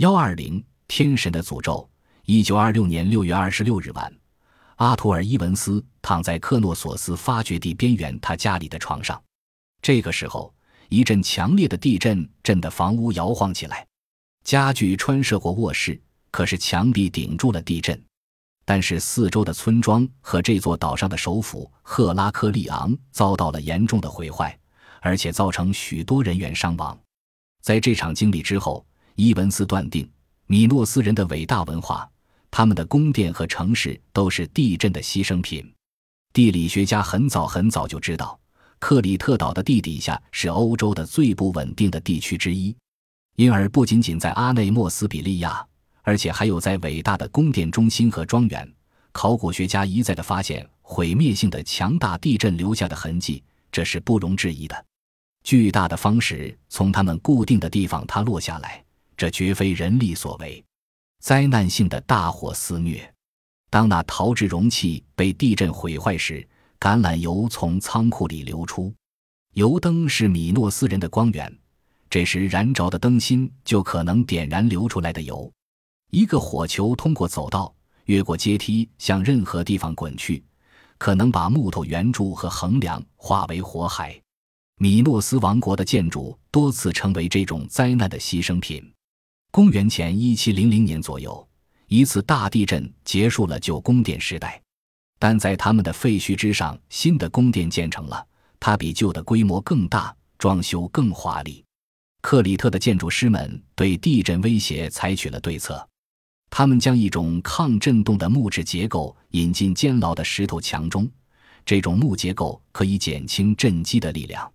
幺二零天神的诅咒。一九二六年六月二十六日晚，阿图尔·伊文斯躺在克诺索斯发掘地边缘他家里的床上。这个时候，一阵强烈的地震震得房屋摇晃起来，家具穿射过卧室，可是墙壁顶住了地震。但是四周的村庄和这座岛上的首府赫拉克利昂遭到了严重的毁坏，而且造成许多人员伤亡。在这场经历之后，伊文斯断定米诺斯人的伟大文化。他们的宫殿和城市都是地震的牺牲品。地理学家很早很早就知道，克里特岛的地底下是欧洲的最不稳定的地区之一，因而不仅仅在阿内莫斯比利亚，而且还有在伟大的宫殿中心和庄园，考古学家一再的发现毁灭性的强大地震留下的痕迹，这是不容置疑的。巨大的方石从他们固定的地方塌落下来，这绝非人力所为。灾难性的大火肆虐，当那陶制容器被地震毁坏时，橄榄油从仓库里流出。油灯是米诺斯人的光源，这时燃着的灯芯就可能点燃流出来的油。一个火球通过走道，越过阶梯，向任何地方滚去，可能把木头圆柱和横梁化为火海。米诺斯王国的建筑多次成为这种灾难的牺牲品。公元前一七零零年左右，一次大地震结束了旧宫殿时代，但在他们的废墟之上，新的宫殿建成了。它比旧的规模更大，装修更华丽。克里特的建筑师们对地震威胁采取了对策，他们将一种抗震动的木质结构引进监牢的石头墙中，这种木结构可以减轻震击的力量。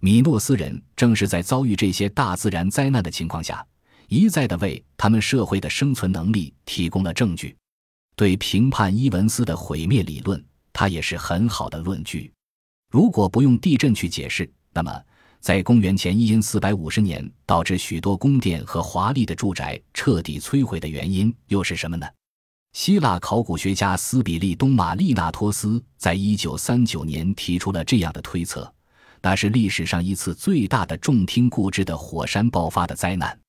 米诺斯人正是在遭遇这些大自然灾难的情况下。一再的为他们社会的生存能力提供了证据，对评判伊文斯的毁灭理论，他也是很好的论据。如果不用地震去解释，那么在公元前一因四百五十年导致许多宫殿和华丽的住宅彻底摧毁的原因又是什么呢？希腊考古学家斯比利东马利纳托斯在一九三九年提出了这样的推测：那是历史上一次最大的众听故知的火山爆发的灾难。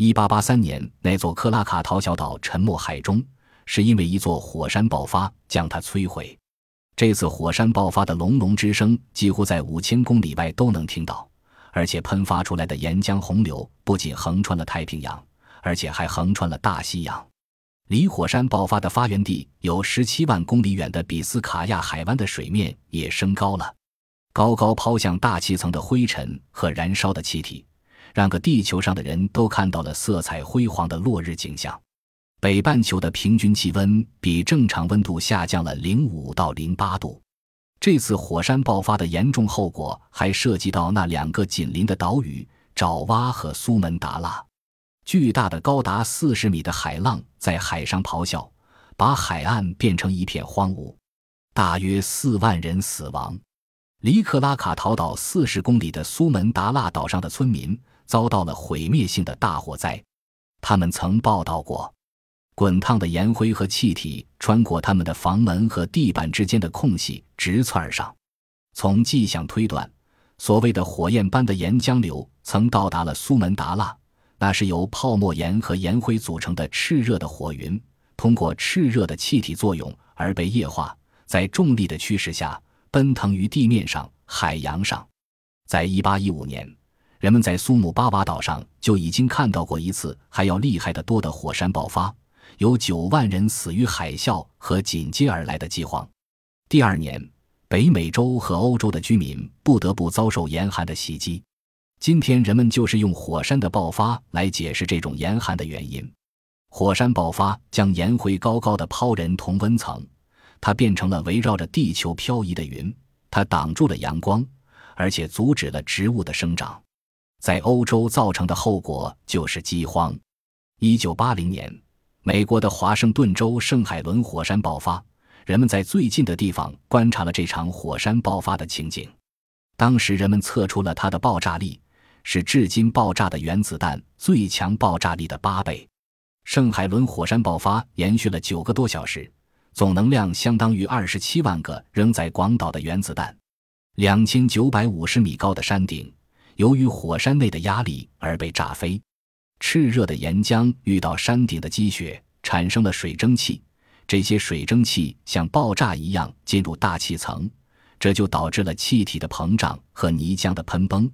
一八八三年，那座克拉卡陶小岛沉没海中，是因为一座火山爆发将它摧毁。这次火山爆发的隆隆之声，几乎在五千公里外都能听到，而且喷发出来的岩浆洪流不仅横穿了太平洋，而且还横穿了大西洋。离火山爆发的发源地有十七万公里远的比斯卡亚海湾的水面也升高了，高高抛向大气层的灰尘和燃烧的气体。让个地球上的人都看到了色彩辉煌的落日景象。北半球的平均气温比正常温度下降了零五到零八度。这次火山爆发的严重后果还涉及到那两个紧邻的岛屿爪哇和苏门答腊。巨大的高达四十米的海浪在海上咆哮，把海岸变成一片荒芜，大约四万人死亡。离克拉卡陶岛四十公里的苏门答腊岛上的村民。遭到了毁灭性的大火灾，他们曾报道过，滚烫的烟灰和气体穿过他们的房门和地板之间的空隙直窜而上。从迹象推断，所谓的火焰般的岩浆流曾到达了苏门答腊，那是由泡沫岩和岩灰组成的炽热的火云，通过炽热的气体作用而被液化，在重力的驱使下奔腾于地面上、海洋上。在一八一五年。人们在苏姆巴瓦岛上就已经看到过一次还要厉害得多的火山爆发，有九万人死于海啸和紧接而来的饥荒。第二年，北美洲和欧洲的居民不得不遭受严寒的袭击。今天，人们就是用火山的爆发来解释这种严寒的原因。火山爆发将岩灰高高的抛人同温层，它变成了围绕着地球漂移的云，它挡住了阳光，而且阻止了植物的生长。在欧洲造成的后果就是饥荒。一九八零年，美国的华盛顿州圣海伦火山爆发，人们在最近的地方观察了这场火山爆发的情景。当时人们测出了它的爆炸力是至今爆炸的原子弹最强爆炸力的八倍。圣海伦火山爆发延续了九个多小时，总能量相当于二十七万个扔在广岛的原子弹。两千九百五十米高的山顶。由于火山内的压力而被炸飞，炽热的岩浆遇到山顶的积雪，产生了水蒸气。这些水蒸气像爆炸一样进入大气层，这就导致了气体的膨胀和泥浆的喷崩。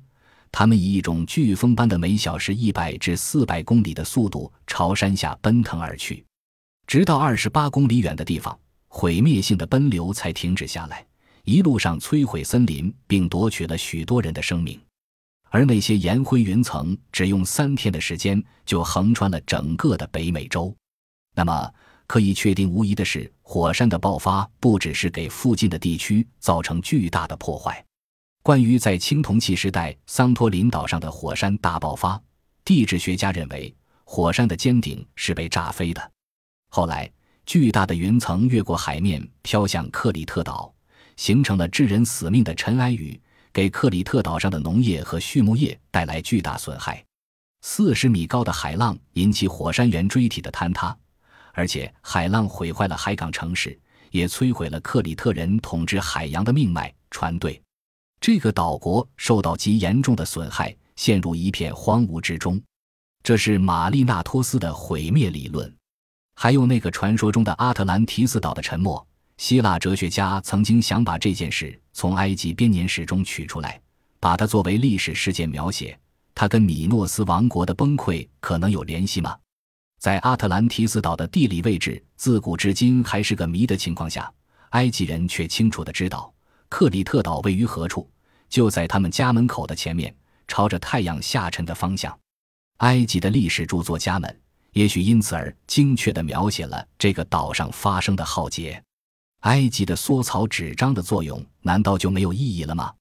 它们以一种飓风般的每小时一百至四百公里的速度朝山下奔腾而去，直到二十八公里远的地方，毁灭性的奔流才停止下来。一路上摧毁森林，并夺取了许多人的生命。而那些岩灰云层只用三天的时间就横穿了整个的北美洲。那么，可以确定无疑的是，火山的爆发不只是给附近的地区造成巨大的破坏。关于在青铜器时代桑托林岛上的火山大爆发，地质学家认为火山的尖顶是被炸飞的。后来，巨大的云层越过海面飘向克里特岛，形成了致人死命的尘埃雨，给克里特岛上的农业和畜牧业带来巨大损害。四十米高的海浪引起火山圆锥体的坍塌，而且海浪毁坏了海港城市，也摧毁了克里特人统治海洋的命脉——船队。这个岛国受到极严重的损害，陷入一片荒芜之中。这是玛丽纳托斯的毁灭理论，还有那个传说中的阿特兰提斯岛的沉没。希腊哲学家曾经想把这件事从埃及编年史中取出来，把它作为历史事件描写。它跟米诺斯王国的崩溃可能有联系吗？在阿特兰提斯岛的地理位置自古至今还是个谜的情况下，埃及人却清楚地知道克里特岛位于何处。就在他们家门口的前面，朝着太阳下沉的方向。埃及的历史著作家们也许因此而精确地描写了这个岛上发生的浩劫。埃及的缩草纸张的作用难道就没有意义了吗？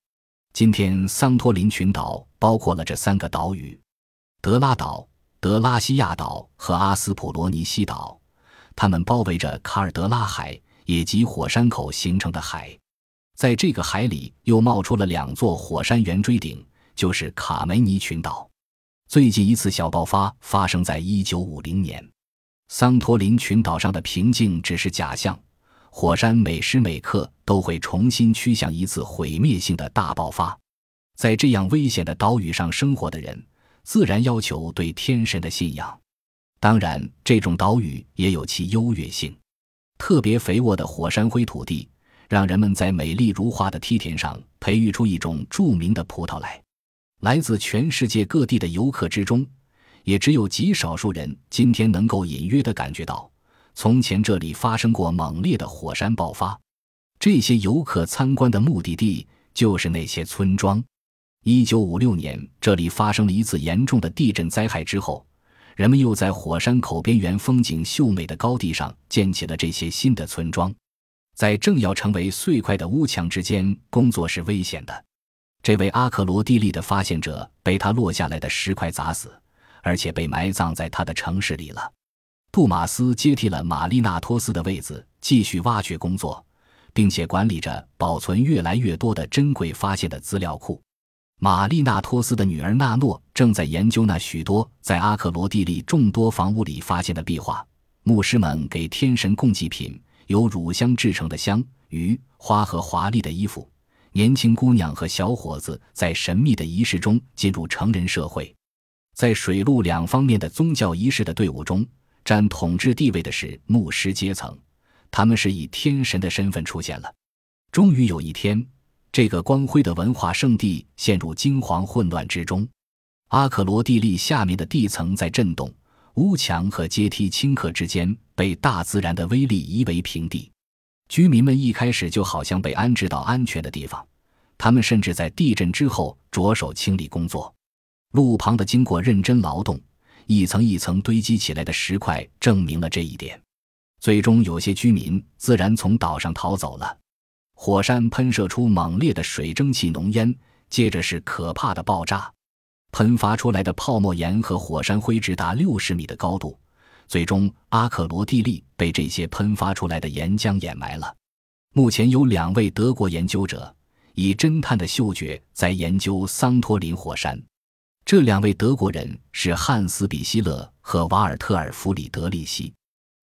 今天桑托林群岛包括了这三个岛屿：德拉岛、德拉西亚岛和阿斯普罗尼西岛，它们包围着卡尔德拉海，也即火山口形成的海。在这个海里又冒出了两座火山圆锥顶，就是卡梅尼群岛。最近一次小爆发发生在一九五零年。桑托林群岛上的平静只是假象，火山每时每刻都会重新趋向一次毁灭性的大爆发。在这样危险的岛屿上生活的人，自然要求对天神的信仰。当然，这种岛屿也有其优越性，特别肥沃的火山灰土地。让人们在美丽如画的梯田上培育出一种著名的葡萄来。来自全世界各地的游客之中，也只有极少数人今天能够隐约地感觉到，从前这里发生过猛烈的火山爆发。这些游客参观的目的地就是那些村庄。一九五六年，这里发生了一次严重的地震灾害之后，人们又在火山口边缘风景秀美的高地上建起了这些新的村庄。在正要成为碎块的屋墙之间工作是危险的。这位阿克罗蒂利的发现者被他落下来的石块砸死，而且被埋葬在他的城市里了。杜马斯接替了玛丽纳托斯的位子，继续挖掘工作，并且管理着保存越来越多的珍贵发现的资料库。玛丽纳托斯的女儿纳诺正在研究那许多在阿克罗蒂利众多房屋里发现的壁画。牧师们给天神供祭品。由乳香制成的香、鱼、花和华丽的衣服，年轻姑娘和小伙子在神秘的仪式中进入成人社会。在水陆两方面的宗教仪式的队伍中，占统治地位的是牧师阶层，他们是以天神的身份出现了。终于有一天，这个光辉的文化圣地陷入惊惶混乱之中，阿克罗地利下面的地层在震动。屋墙和阶梯顷刻之间被大自然的威力夷为平地，居民们一开始就好像被安置到安全的地方，他们甚至在地震之后着手清理工作。路旁的经过认真劳动，一层一层堆积起来的石块证明了这一点。最终，有些居民自然从岛上逃走了。火山喷射出猛烈的水蒸气浓烟，接着是可怕的爆炸。喷发出来的泡沫岩和火山灰直达六十米的高度，最终阿克罗蒂利被这些喷发出来的岩浆掩埋了。目前有两位德国研究者以侦探的嗅觉在研究桑托林火山。这两位德国人是汉斯·比希勒和瓦尔特尔·弗里德里希。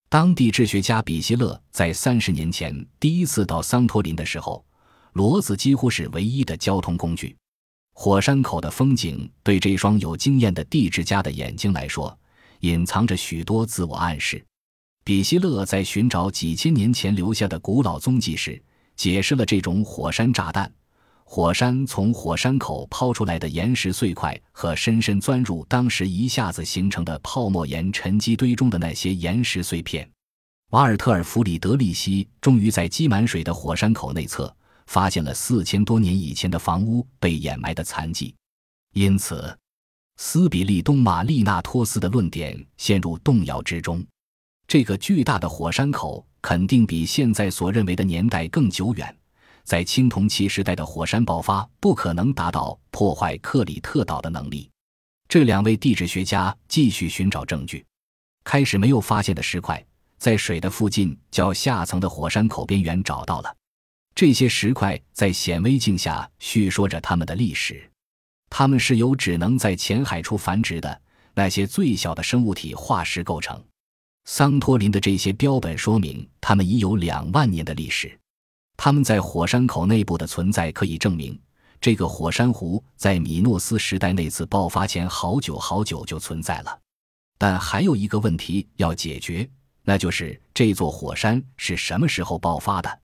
当地质学家比希勒在三十年前第一次到桑托林的时候，骡子几乎是唯一的交通工具。火山口的风景对这双有经验的地质家的眼睛来说，隐藏着许多自我暗示。比希勒在寻找几千年前留下的古老踪迹时，解释了这种火山炸弹。火山从火山口抛出来的岩石碎块和深深钻入当时一下子形成的泡沫岩沉积堆中的那些岩石碎片，瓦尔特尔·弗里德利希终于在积满水的火山口内侧发现了四千多年以前的房屋被掩埋的残迹，因此，斯比利东马利纳托斯的论点陷入动摇之中。这个巨大的火山口肯定比现在所认为的年代更久远。在青铜器时代的火山爆发不可能达到破坏克里特岛的能力。这两位地质学家继续寻找证据，开始没有发现的石块，在水的附近较下层的火山口边缘找到了。这些石块在显微镜下叙说着它们的历史。它们是由只能在浅海处繁殖的那些最小的生物体化石构成。桑托林的这些标本说明，它们已有两万年的历史。他们在火山口内部的存在可以证明，这个火山湖在米诺斯时代那次爆发前好久好久就存在了。但还有一个问题要解决，那就是这座火山是什么时候爆发的？